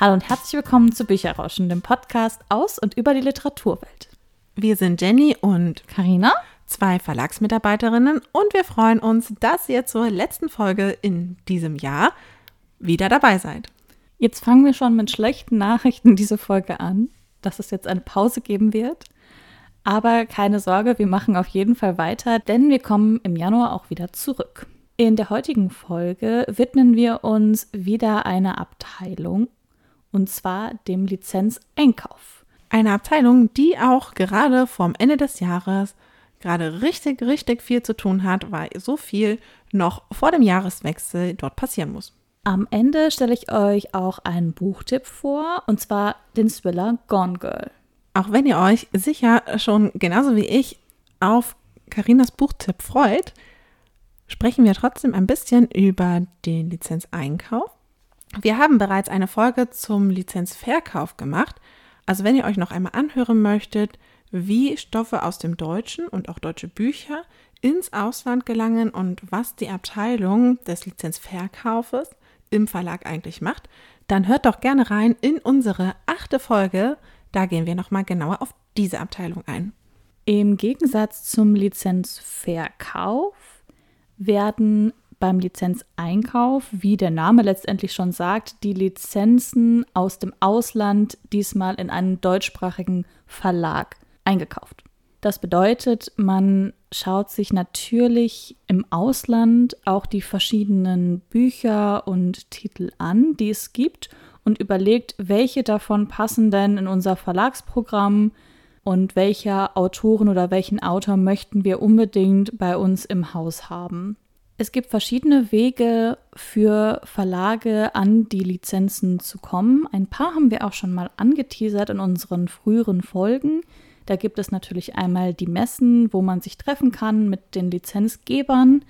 Hallo und herzlich willkommen zu Bücherrauschen, dem Podcast aus und über die Literaturwelt. Wir sind Jenny und Karina, zwei Verlagsmitarbeiterinnen und wir freuen uns, dass ihr zur letzten Folge in diesem Jahr wieder dabei seid. Jetzt fangen wir schon mit schlechten Nachrichten diese Folge an, dass es jetzt eine Pause geben wird. Aber keine Sorge, wir machen auf jeden Fall weiter, denn wir kommen im Januar auch wieder zurück. In der heutigen Folge widmen wir uns wieder einer Abteilung, und zwar dem Lizenzeinkauf. Eine Abteilung, die auch gerade vorm Ende des Jahres gerade richtig, richtig viel zu tun hat, weil so viel noch vor dem Jahreswechsel dort passieren muss. Am Ende stelle ich euch auch einen Buchtipp vor, und zwar den Thriller Gone Girl. Auch wenn ihr euch sicher schon genauso wie ich auf Karinas Buchtipp freut, sprechen wir trotzdem ein bisschen über den Lizenzeinkauf. Wir haben bereits eine Folge zum Lizenzverkauf gemacht. Also wenn ihr euch noch einmal anhören möchtet, wie Stoffe aus dem Deutschen und auch deutsche Bücher ins Ausland gelangen und was die Abteilung des Lizenzverkaufes im Verlag eigentlich macht, dann hört doch gerne rein in unsere achte Folge. Da gehen wir nochmal genauer auf diese Abteilung ein. Im Gegensatz zum Lizenzverkauf werden beim Lizenzeinkauf, wie der Name letztendlich schon sagt, die Lizenzen aus dem Ausland diesmal in einen deutschsprachigen Verlag eingekauft. Das bedeutet, man schaut sich natürlich im Ausland auch die verschiedenen Bücher und Titel an, die es gibt und überlegt, welche davon passen denn in unser Verlagsprogramm und welcher Autorin oder welchen Autor möchten wir unbedingt bei uns im Haus haben. Es gibt verschiedene Wege für Verlage an die Lizenzen zu kommen. Ein paar haben wir auch schon mal angeteasert in unseren früheren Folgen. Da gibt es natürlich einmal die Messen, wo man sich treffen kann mit den Lizenzgebern.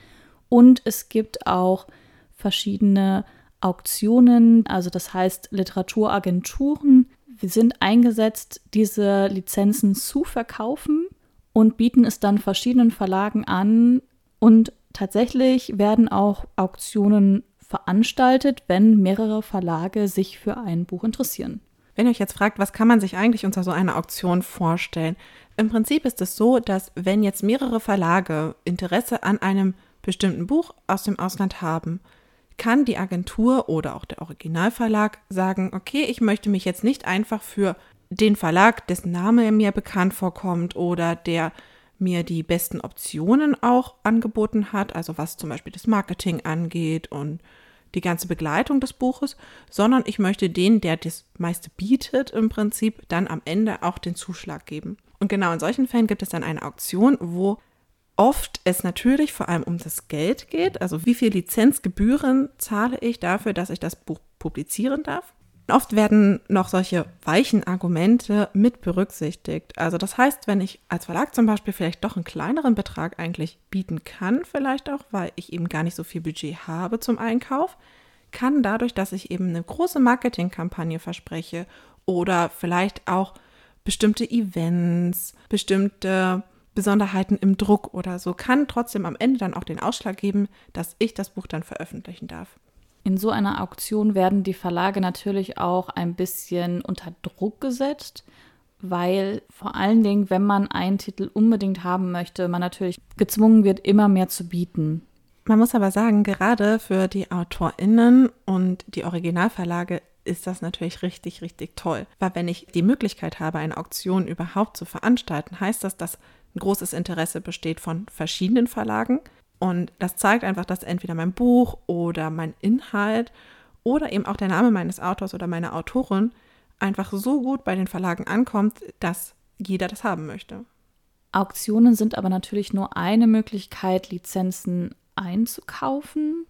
Und es gibt auch verschiedene Auktionen, also das heißt Literaturagenturen. Wir sind eingesetzt, diese Lizenzen zu verkaufen und bieten es dann verschiedenen Verlagen an und Tatsächlich werden auch Auktionen veranstaltet, wenn mehrere Verlage sich für ein Buch interessieren. Wenn ihr euch jetzt fragt, was kann man sich eigentlich unter so einer Auktion vorstellen? Im Prinzip ist es so, dass wenn jetzt mehrere Verlage Interesse an einem bestimmten Buch aus dem Ausland haben, kann die Agentur oder auch der Originalverlag sagen, okay, ich möchte mich jetzt nicht einfach für den Verlag, dessen Name mir bekannt vorkommt oder der mir die besten Optionen auch angeboten hat, also was zum Beispiel das Marketing angeht und die ganze Begleitung des Buches, sondern ich möchte den, der das meiste bietet, im Prinzip dann am Ende auch den Zuschlag geben. Und genau in solchen Fällen gibt es dann eine Auktion, wo oft es natürlich vor allem um das Geld geht, also wie viel Lizenzgebühren zahle ich dafür, dass ich das Buch publizieren darf. Oft werden noch solche weichen Argumente mit berücksichtigt. Also das heißt, wenn ich als Verlag zum Beispiel vielleicht doch einen kleineren Betrag eigentlich bieten kann, vielleicht auch, weil ich eben gar nicht so viel Budget habe zum Einkauf, kann dadurch, dass ich eben eine große Marketingkampagne verspreche oder vielleicht auch bestimmte Events, bestimmte Besonderheiten im Druck oder so, kann trotzdem am Ende dann auch den Ausschlag geben, dass ich das Buch dann veröffentlichen darf. In so einer Auktion werden die Verlage natürlich auch ein bisschen unter Druck gesetzt, weil vor allen Dingen, wenn man einen Titel unbedingt haben möchte, man natürlich gezwungen wird, immer mehr zu bieten. Man muss aber sagen, gerade für die AutorInnen und die Originalverlage ist das natürlich richtig, richtig toll. Weil wenn ich die Möglichkeit habe, eine Auktion überhaupt zu veranstalten, heißt das, dass ein großes Interesse besteht von verschiedenen Verlagen und das zeigt einfach, dass entweder mein Buch oder mein Inhalt oder eben auch der Name meines Autors oder meiner Autorin einfach so gut bei den Verlagen ankommt, dass jeder das haben möchte. Auktionen sind aber natürlich nur eine Möglichkeit, Lizenzen einzukaufen.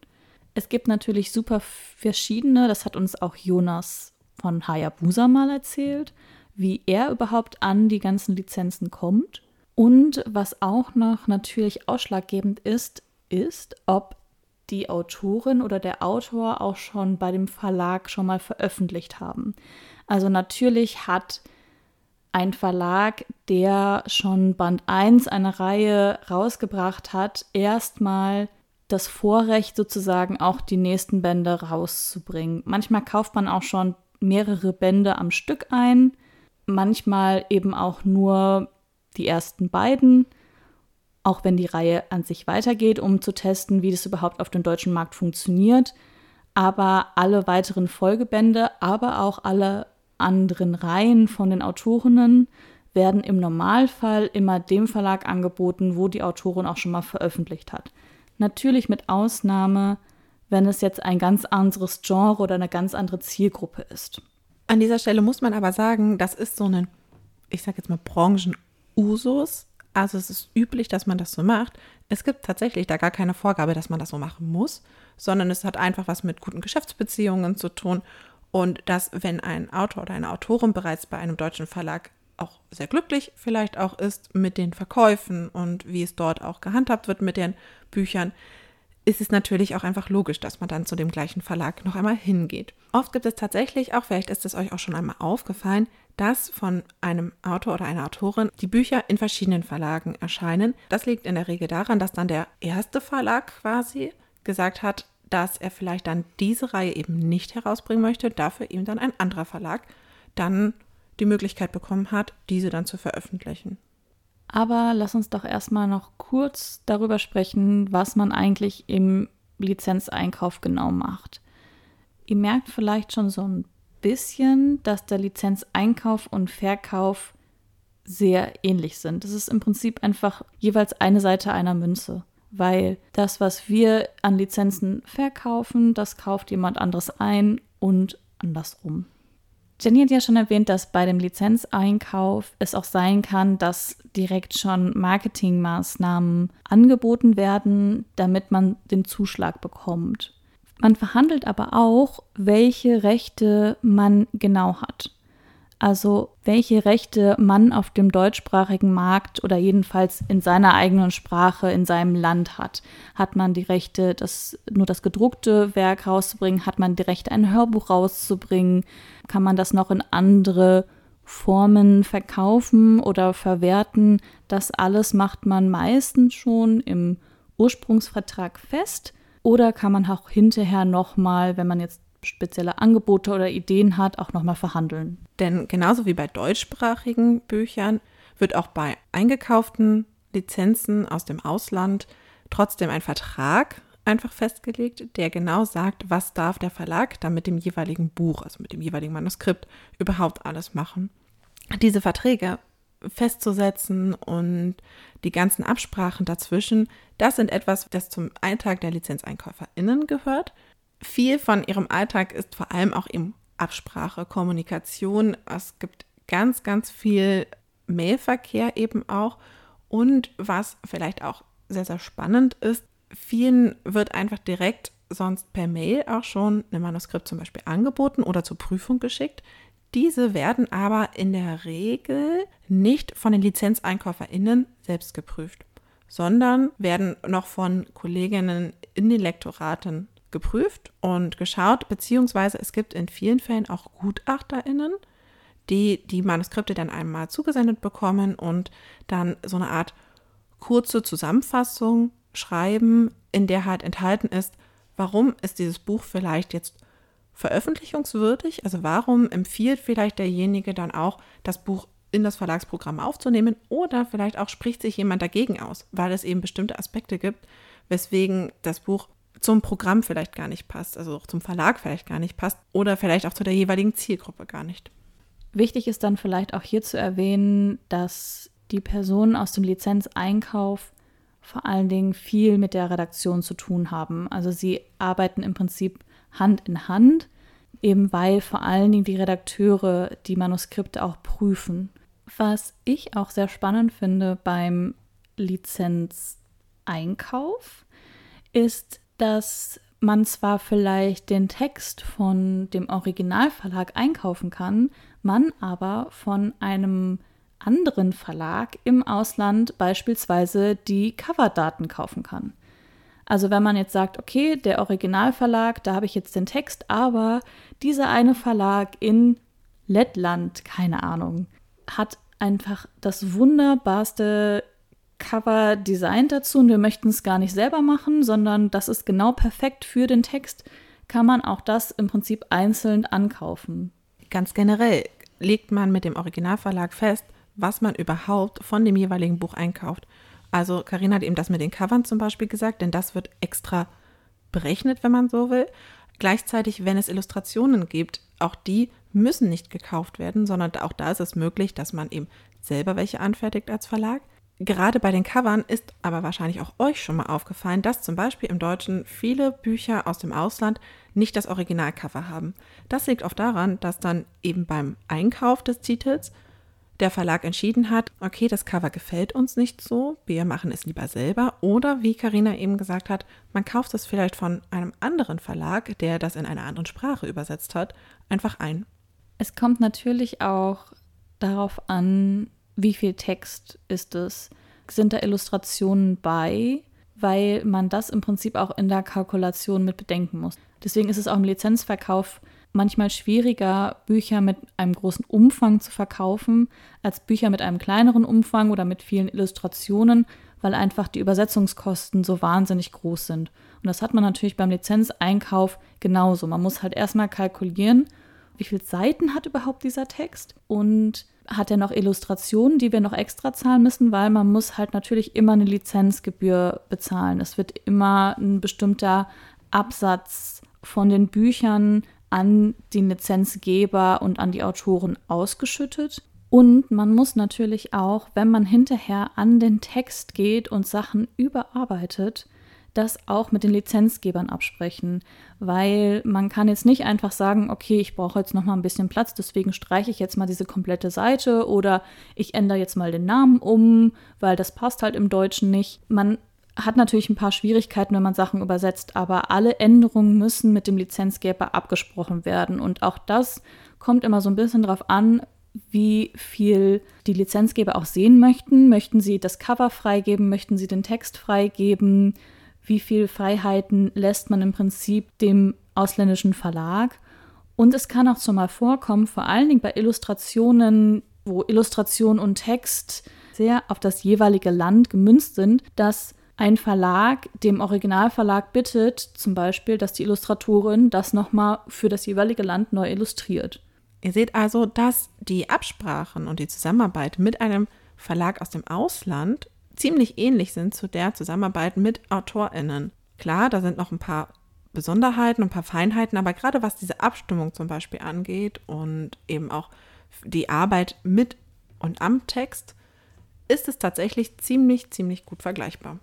Es gibt natürlich super verschiedene, das hat uns auch Jonas von Hayabusa mal erzählt, wie er überhaupt an die ganzen Lizenzen kommt. Und was auch noch natürlich ausschlaggebend ist, ist, ob die Autorin oder der Autor auch schon bei dem Verlag schon mal veröffentlicht haben. Also natürlich hat ein Verlag, der schon Band 1 eine Reihe rausgebracht hat, erstmal das Vorrecht sozusagen auch die nächsten Bände rauszubringen. Manchmal kauft man auch schon mehrere Bände am Stück ein, manchmal eben auch nur die ersten beiden, auch wenn die Reihe an sich weitergeht, um zu testen, wie das überhaupt auf dem deutschen Markt funktioniert. Aber alle weiteren Folgebände, aber auch alle anderen Reihen von den Autorinnen werden im Normalfall immer dem Verlag angeboten, wo die Autorin auch schon mal veröffentlicht hat. Natürlich mit Ausnahme, wenn es jetzt ein ganz anderes Genre oder eine ganz andere Zielgruppe ist. An dieser Stelle muss man aber sagen, das ist so ein, ich sage jetzt mal Branchenusus. Also es ist üblich, dass man das so macht. Es gibt tatsächlich da gar keine Vorgabe, dass man das so machen muss, sondern es hat einfach was mit guten Geschäftsbeziehungen zu tun und dass, wenn ein Autor oder eine Autorin bereits bei einem deutschen Verlag auch sehr glücklich vielleicht auch ist mit den Verkäufen und wie es dort auch gehandhabt wird mit den Büchern, ist es natürlich auch einfach logisch, dass man dann zu dem gleichen Verlag noch einmal hingeht. Oft gibt es tatsächlich auch, vielleicht ist es euch auch schon einmal aufgefallen, dass von einem Autor oder einer Autorin die Bücher in verschiedenen Verlagen erscheinen. Das liegt in der Regel daran, dass dann der erste Verlag quasi gesagt hat, dass er vielleicht dann diese Reihe eben nicht herausbringen möchte, dafür ihm dann ein anderer Verlag dann die Möglichkeit bekommen hat, diese dann zu veröffentlichen. Aber lass uns doch erstmal noch kurz darüber sprechen, was man eigentlich im Lizenzeinkauf genau macht. Ihr merkt vielleicht schon so ein bisschen, dass der Lizenzeinkauf und Verkauf sehr ähnlich sind. Das ist im Prinzip einfach jeweils eine Seite einer Münze, weil das, was wir an Lizenzen verkaufen, das kauft jemand anderes ein und andersrum. Jenny hat ja schon erwähnt, dass bei dem Lizenzeinkauf es auch sein kann, dass direkt schon Marketingmaßnahmen angeboten werden, damit man den Zuschlag bekommt. Man verhandelt aber auch, welche Rechte man genau hat also welche Rechte man auf dem deutschsprachigen Markt oder jedenfalls in seiner eigenen Sprache in seinem Land hat. Hat man die Rechte, das, nur das gedruckte Werk rauszubringen? Hat man die Rechte, ein Hörbuch rauszubringen? Kann man das noch in andere Formen verkaufen oder verwerten? Das alles macht man meistens schon im Ursprungsvertrag fest. Oder kann man auch hinterher nochmal, wenn man jetzt spezielle Angebote oder Ideen hat, auch nochmal verhandeln. Denn genauso wie bei deutschsprachigen Büchern wird auch bei eingekauften Lizenzen aus dem Ausland trotzdem ein Vertrag einfach festgelegt, der genau sagt, was darf der Verlag dann mit dem jeweiligen Buch, also mit dem jeweiligen Manuskript überhaupt alles machen. Diese Verträge festzusetzen und die ganzen Absprachen dazwischen, das sind etwas, das zum Alltag der LizenzeinkäuferInnen gehört viel von ihrem Alltag ist vor allem auch eben Absprache, Kommunikation. Es gibt ganz, ganz viel Mailverkehr eben auch. Und was vielleicht auch sehr, sehr spannend ist, vielen wird einfach direkt sonst per Mail auch schon ein Manuskript zum Beispiel angeboten oder zur Prüfung geschickt. Diese werden aber in der Regel nicht von den LizenzeinkäuferInnen selbst geprüft, sondern werden noch von Kolleginnen in den Lektoraten geprüft und geschaut, beziehungsweise es gibt in vielen Fällen auch GutachterInnen, die die Manuskripte dann einmal zugesendet bekommen und dann so eine Art kurze Zusammenfassung schreiben, in der halt enthalten ist, warum ist dieses Buch vielleicht jetzt veröffentlichungswürdig, also warum empfiehlt vielleicht derjenige dann auch, das Buch in das Verlagsprogramm aufzunehmen oder vielleicht auch spricht sich jemand dagegen aus, weil es eben bestimmte Aspekte gibt, weswegen das Buch zum Programm vielleicht gar nicht passt, also auch zum Verlag vielleicht gar nicht passt oder vielleicht auch zu der jeweiligen Zielgruppe gar nicht. Wichtig ist dann vielleicht auch hier zu erwähnen, dass die Personen aus dem Lizenzeinkauf vor allen Dingen viel mit der Redaktion zu tun haben. Also sie arbeiten im Prinzip Hand in Hand, eben weil vor allen Dingen die Redakteure die Manuskripte auch prüfen. Was ich auch sehr spannend finde beim Lizenzeinkauf ist, dass man zwar vielleicht den Text von dem Originalverlag einkaufen kann, man aber von einem anderen Verlag im Ausland beispielsweise die Coverdaten kaufen kann. Also wenn man jetzt sagt, okay, der Originalverlag, da habe ich jetzt den Text, aber dieser eine Verlag in Lettland, keine Ahnung, hat einfach das wunderbarste Cover-Design dazu und wir möchten es gar nicht selber machen, sondern das ist genau perfekt für den Text, kann man auch das im Prinzip einzeln ankaufen. ganz generell legt man mit dem Originalverlag fest, was man überhaupt von dem jeweiligen Buch einkauft. Also Karina hat eben das mit den Covern zum Beispiel gesagt, denn das wird extra berechnet, wenn man so will. Gleichzeitig, wenn es Illustrationen gibt, auch die müssen nicht gekauft werden, sondern auch da ist es möglich, dass man eben selber welche anfertigt als Verlag. Gerade bei den Covern ist aber wahrscheinlich auch euch schon mal aufgefallen, dass zum Beispiel im Deutschen viele Bücher aus dem Ausland nicht das Originalcover haben. Das liegt oft daran, dass dann eben beim Einkauf des Titels der Verlag entschieden hat, okay, das Cover gefällt uns nicht so, wir machen es lieber selber. Oder wie Karina eben gesagt hat, man kauft es vielleicht von einem anderen Verlag, der das in einer anderen Sprache übersetzt hat, einfach ein. Es kommt natürlich auch darauf an, wie viel Text ist es. Sind da Illustrationen bei? Weil man das im Prinzip auch in der Kalkulation mit bedenken muss. Deswegen ist es auch im Lizenzverkauf manchmal schwieriger, Bücher mit einem großen Umfang zu verkaufen, als Bücher mit einem kleineren Umfang oder mit vielen Illustrationen, weil einfach die Übersetzungskosten so wahnsinnig groß sind. Und das hat man natürlich beim Lizenzeinkauf genauso. Man muss halt erstmal kalkulieren, wie viele Seiten hat überhaupt dieser Text und hat er noch Illustrationen, die wir noch extra zahlen müssen, weil man muss halt natürlich immer eine Lizenzgebühr bezahlen. Es wird immer ein bestimmter Absatz von den Büchern an die Lizenzgeber und an die Autoren ausgeschüttet. Und man muss natürlich auch, wenn man hinterher an den Text geht und Sachen überarbeitet, das auch mit den Lizenzgebern absprechen, weil man kann jetzt nicht einfach sagen, okay, ich brauche jetzt noch mal ein bisschen Platz, deswegen streiche ich jetzt mal diese komplette Seite oder ich ändere jetzt mal den Namen um, weil das passt halt im Deutschen nicht. Man hat natürlich ein paar Schwierigkeiten, wenn man Sachen übersetzt, aber alle Änderungen müssen mit dem Lizenzgeber abgesprochen werden. Und auch das kommt immer so ein bisschen darauf an, wie viel die Lizenzgeber auch sehen möchten. Möchten sie das Cover freigeben? Möchten sie den Text freigeben? Wie viel Freiheiten lässt man im Prinzip dem ausländischen Verlag? Und es kann auch schon mal vorkommen, vor allen Dingen bei Illustrationen, wo Illustration und Text sehr auf das jeweilige Land gemünzt sind, dass ein Verlag dem Originalverlag bittet, zum Beispiel, dass die Illustratorin das nochmal für das jeweilige Land neu illustriert. Ihr seht also, dass die Absprachen und die Zusammenarbeit mit einem Verlag aus dem Ausland ziemlich ähnlich sind zu der Zusammenarbeit mit AutorInnen. Klar, da sind noch ein paar Besonderheiten, ein paar Feinheiten, aber gerade was diese Abstimmung zum Beispiel angeht und eben auch die Arbeit mit und am Text, ist es tatsächlich ziemlich, ziemlich gut vergleichbar.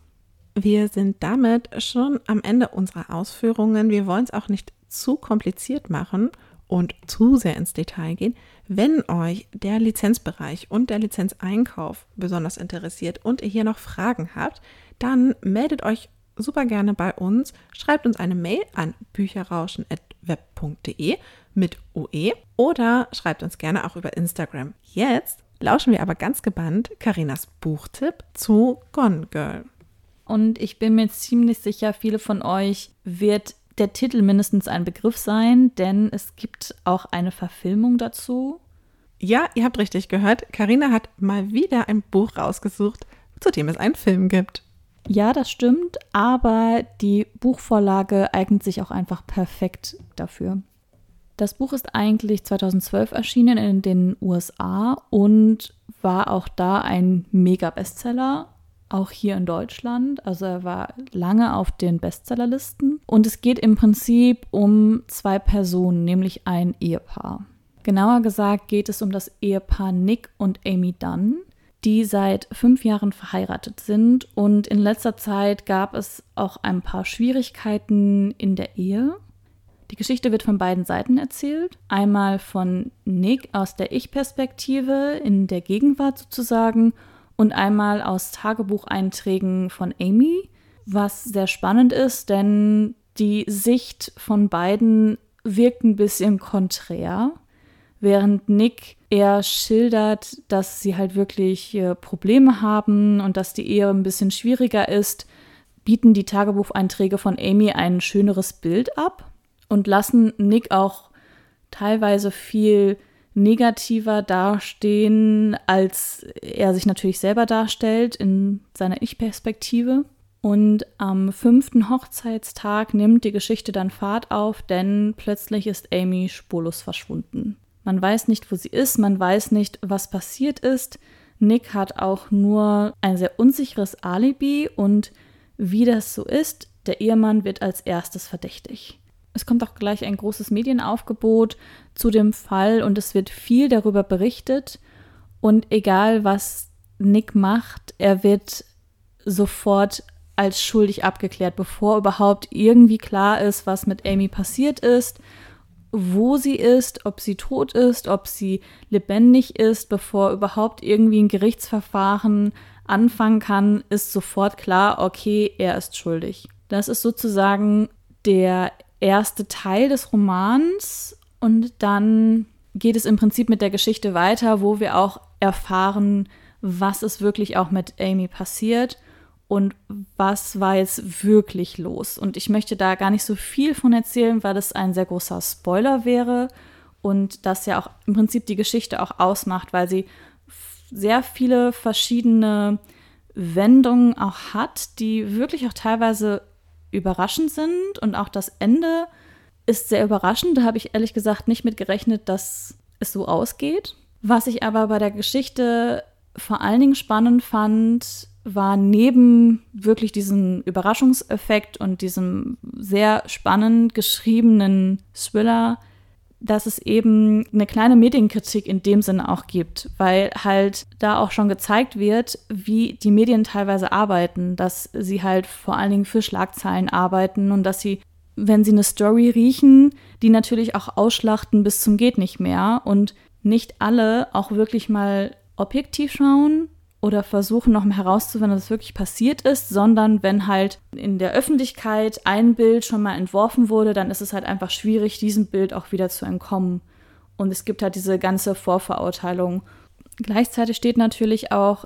Wir sind damit schon am Ende unserer Ausführungen. Wir wollen es auch nicht zu kompliziert machen und zu sehr ins Detail gehen. Wenn euch der Lizenzbereich und der Lizenzeinkauf besonders interessiert und ihr hier noch Fragen habt, dann meldet euch super gerne bei uns. Schreibt uns eine Mail an bücherrauschen.web.de mit OE oder schreibt uns gerne auch über Instagram. Jetzt lauschen wir aber ganz gebannt Karinas Buchtipp zu Gone Girl. Und ich bin mir ziemlich sicher, viele von euch wird der Titel mindestens ein Begriff sein, denn es gibt auch eine Verfilmung dazu. Ja, ihr habt richtig gehört. Karina hat mal wieder ein Buch rausgesucht, zu dem es einen Film gibt. Ja, das stimmt, aber die Buchvorlage eignet sich auch einfach perfekt dafür. Das Buch ist eigentlich 2012 erschienen in den USA und war auch da ein Mega-Bestseller auch hier in Deutschland. Also er war lange auf den Bestsellerlisten. Und es geht im Prinzip um zwei Personen, nämlich ein Ehepaar. Genauer gesagt geht es um das Ehepaar Nick und Amy Dunn, die seit fünf Jahren verheiratet sind. Und in letzter Zeit gab es auch ein paar Schwierigkeiten in der Ehe. Die Geschichte wird von beiden Seiten erzählt. Einmal von Nick aus der Ich-Perspektive in der Gegenwart sozusagen und einmal aus Tagebucheinträgen von Amy, was sehr spannend ist, denn die Sicht von beiden wirkt ein bisschen konträr, während Nick eher schildert, dass sie halt wirklich äh, Probleme haben und dass die Ehe ein bisschen schwieriger ist, bieten die Tagebucheinträge von Amy ein schöneres Bild ab und lassen Nick auch teilweise viel negativer dastehen, als er sich natürlich selber darstellt in seiner Ich-Perspektive. Und am fünften Hochzeitstag nimmt die Geschichte dann Fahrt auf, denn plötzlich ist Amy spurlos verschwunden. Man weiß nicht, wo sie ist, man weiß nicht, was passiert ist. Nick hat auch nur ein sehr unsicheres Alibi und wie das so ist, der Ehemann wird als erstes verdächtig. Es kommt auch gleich ein großes Medienaufgebot zu dem Fall und es wird viel darüber berichtet. Und egal was Nick macht, er wird sofort als schuldig abgeklärt, bevor überhaupt irgendwie klar ist, was mit Amy passiert ist, wo sie ist, ob sie tot ist, ob sie lebendig ist, bevor überhaupt irgendwie ein Gerichtsverfahren anfangen kann, ist sofort klar, okay, er ist schuldig. Das ist sozusagen der erste Teil des Romans und dann geht es im Prinzip mit der Geschichte weiter, wo wir auch erfahren, was ist wirklich auch mit Amy passiert und was war jetzt wirklich los. Und ich möchte da gar nicht so viel von erzählen, weil das ein sehr großer Spoiler wäre und das ja auch im Prinzip die Geschichte auch ausmacht, weil sie sehr viele verschiedene Wendungen auch hat, die wirklich auch teilweise überraschend sind und auch das Ende ist sehr überraschend. Da habe ich ehrlich gesagt nicht mit gerechnet, dass es so ausgeht. Was ich aber bei der Geschichte vor allen Dingen spannend fand, war neben wirklich diesem Überraschungseffekt und diesem sehr spannend geschriebenen Thriller, dass es eben eine kleine Medienkritik in dem Sinne auch gibt, weil halt da auch schon gezeigt wird, wie die Medien teilweise arbeiten, dass sie halt vor allen Dingen für Schlagzeilen arbeiten und dass sie, wenn sie eine Story riechen, die natürlich auch ausschlachten bis zum geht nicht mehr und nicht alle auch wirklich mal objektiv schauen oder versuchen noch mal herauszufinden, was wirklich passiert ist, sondern wenn halt in der Öffentlichkeit ein Bild schon mal entworfen wurde, dann ist es halt einfach schwierig, diesem Bild auch wieder zu entkommen. Und es gibt halt diese ganze Vorverurteilung. Gleichzeitig steht natürlich auch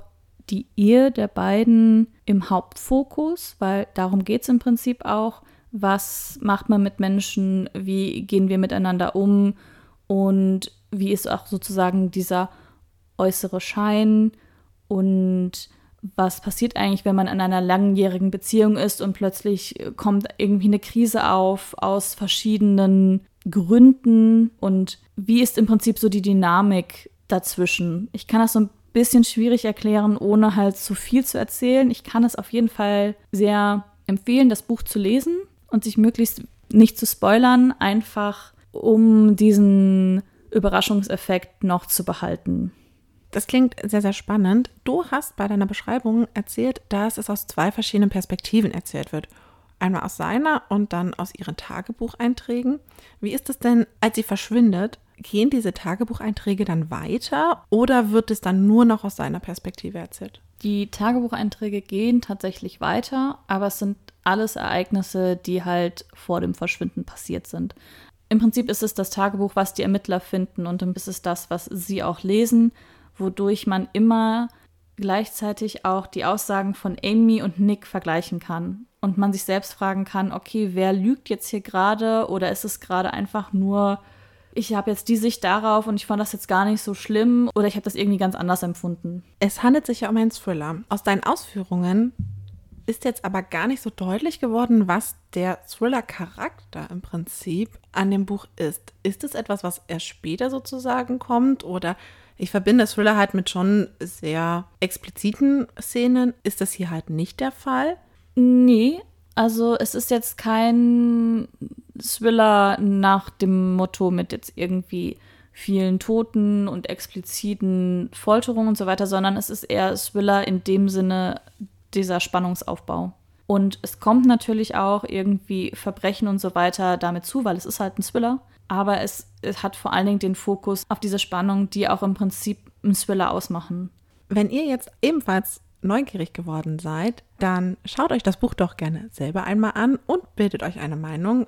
die Ehe der beiden im Hauptfokus, weil darum geht es im Prinzip auch. Was macht man mit Menschen? Wie gehen wir miteinander um? Und wie ist auch sozusagen dieser äußere Schein? Und was passiert eigentlich, wenn man in einer langjährigen Beziehung ist und plötzlich kommt irgendwie eine Krise auf aus verschiedenen Gründen und wie ist im Prinzip so die Dynamik dazwischen? Ich kann das so ein bisschen schwierig erklären, ohne halt zu viel zu erzählen. Ich kann es auf jeden Fall sehr empfehlen, das Buch zu lesen und sich möglichst nicht zu spoilern, einfach um diesen Überraschungseffekt noch zu behalten. Das klingt sehr, sehr spannend. Du hast bei deiner Beschreibung erzählt, dass es aus zwei verschiedenen Perspektiven erzählt wird. Einmal aus seiner und dann aus ihren Tagebucheinträgen. Wie ist es denn, als sie verschwindet? Gehen diese Tagebucheinträge dann weiter oder wird es dann nur noch aus seiner Perspektive erzählt? Die Tagebucheinträge gehen tatsächlich weiter, aber es sind alles Ereignisse, die halt vor dem Verschwinden passiert sind. Im Prinzip ist es das Tagebuch, was die Ermittler finden und dann ist es das, was sie auch lesen wodurch man immer gleichzeitig auch die Aussagen von Amy und Nick vergleichen kann und man sich selbst fragen kann, okay, wer lügt jetzt hier gerade oder ist es gerade einfach nur, ich habe jetzt die Sicht darauf und ich fand das jetzt gar nicht so schlimm oder ich habe das irgendwie ganz anders empfunden. Es handelt sich ja um einen Thriller. Aus deinen Ausführungen ist jetzt aber gar nicht so deutlich geworden, was der Thriller-Charakter im Prinzip an dem Buch ist. Ist es etwas, was erst später sozusagen kommt oder ich verbinde Thriller halt mit schon sehr expliziten Szenen. Ist das hier halt nicht der Fall? Nee, also es ist jetzt kein Thriller nach dem Motto mit jetzt irgendwie vielen Toten und expliziten Folterungen und so weiter, sondern es ist eher Thriller in dem Sinne dieser Spannungsaufbau. Und es kommt natürlich auch irgendwie Verbrechen und so weiter damit zu, weil es ist halt ein Thriller aber es, es hat vor allen Dingen den Fokus auf diese Spannung, die auch im Prinzip einen Thriller ausmachen. Wenn ihr jetzt ebenfalls neugierig geworden seid, dann schaut euch das Buch doch gerne selber einmal an und bildet euch eine Meinung,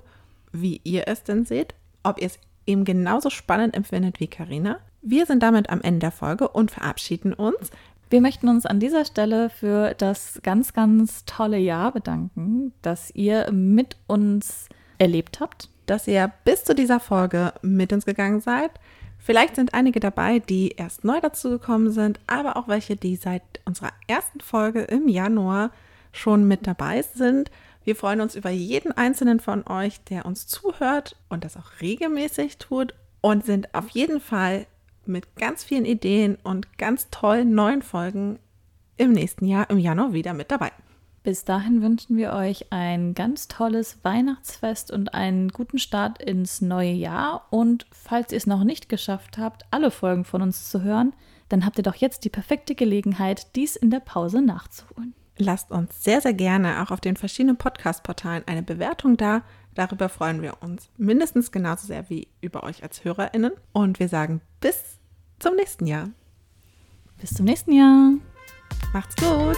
wie ihr es denn seht, ob ihr es eben genauso spannend empfindet wie Karina. Wir sind damit am Ende der Folge und verabschieden uns. Wir möchten uns an dieser Stelle für das ganz, ganz tolle Jahr bedanken, das ihr mit uns erlebt habt dass ihr bis zu dieser Folge mit uns gegangen seid. Vielleicht sind einige dabei, die erst neu dazugekommen sind, aber auch welche, die seit unserer ersten Folge im Januar schon mit dabei sind. Wir freuen uns über jeden einzelnen von euch, der uns zuhört und das auch regelmäßig tut. und sind auf jeden Fall mit ganz vielen Ideen und ganz tollen neuen Folgen im nächsten Jahr im Januar wieder mit dabei. Bis dahin wünschen wir euch ein ganz tolles Weihnachtsfest und einen guten Start ins neue Jahr. Und falls ihr es noch nicht geschafft habt, alle Folgen von uns zu hören, dann habt ihr doch jetzt die perfekte Gelegenheit, dies in der Pause nachzuholen. Lasst uns sehr, sehr gerne auch auf den verschiedenen Podcast-Portalen eine Bewertung da. Darüber freuen wir uns mindestens genauso sehr wie über euch als HörerInnen. Und wir sagen bis zum nächsten Jahr. Bis zum nächsten Jahr. Macht's gut.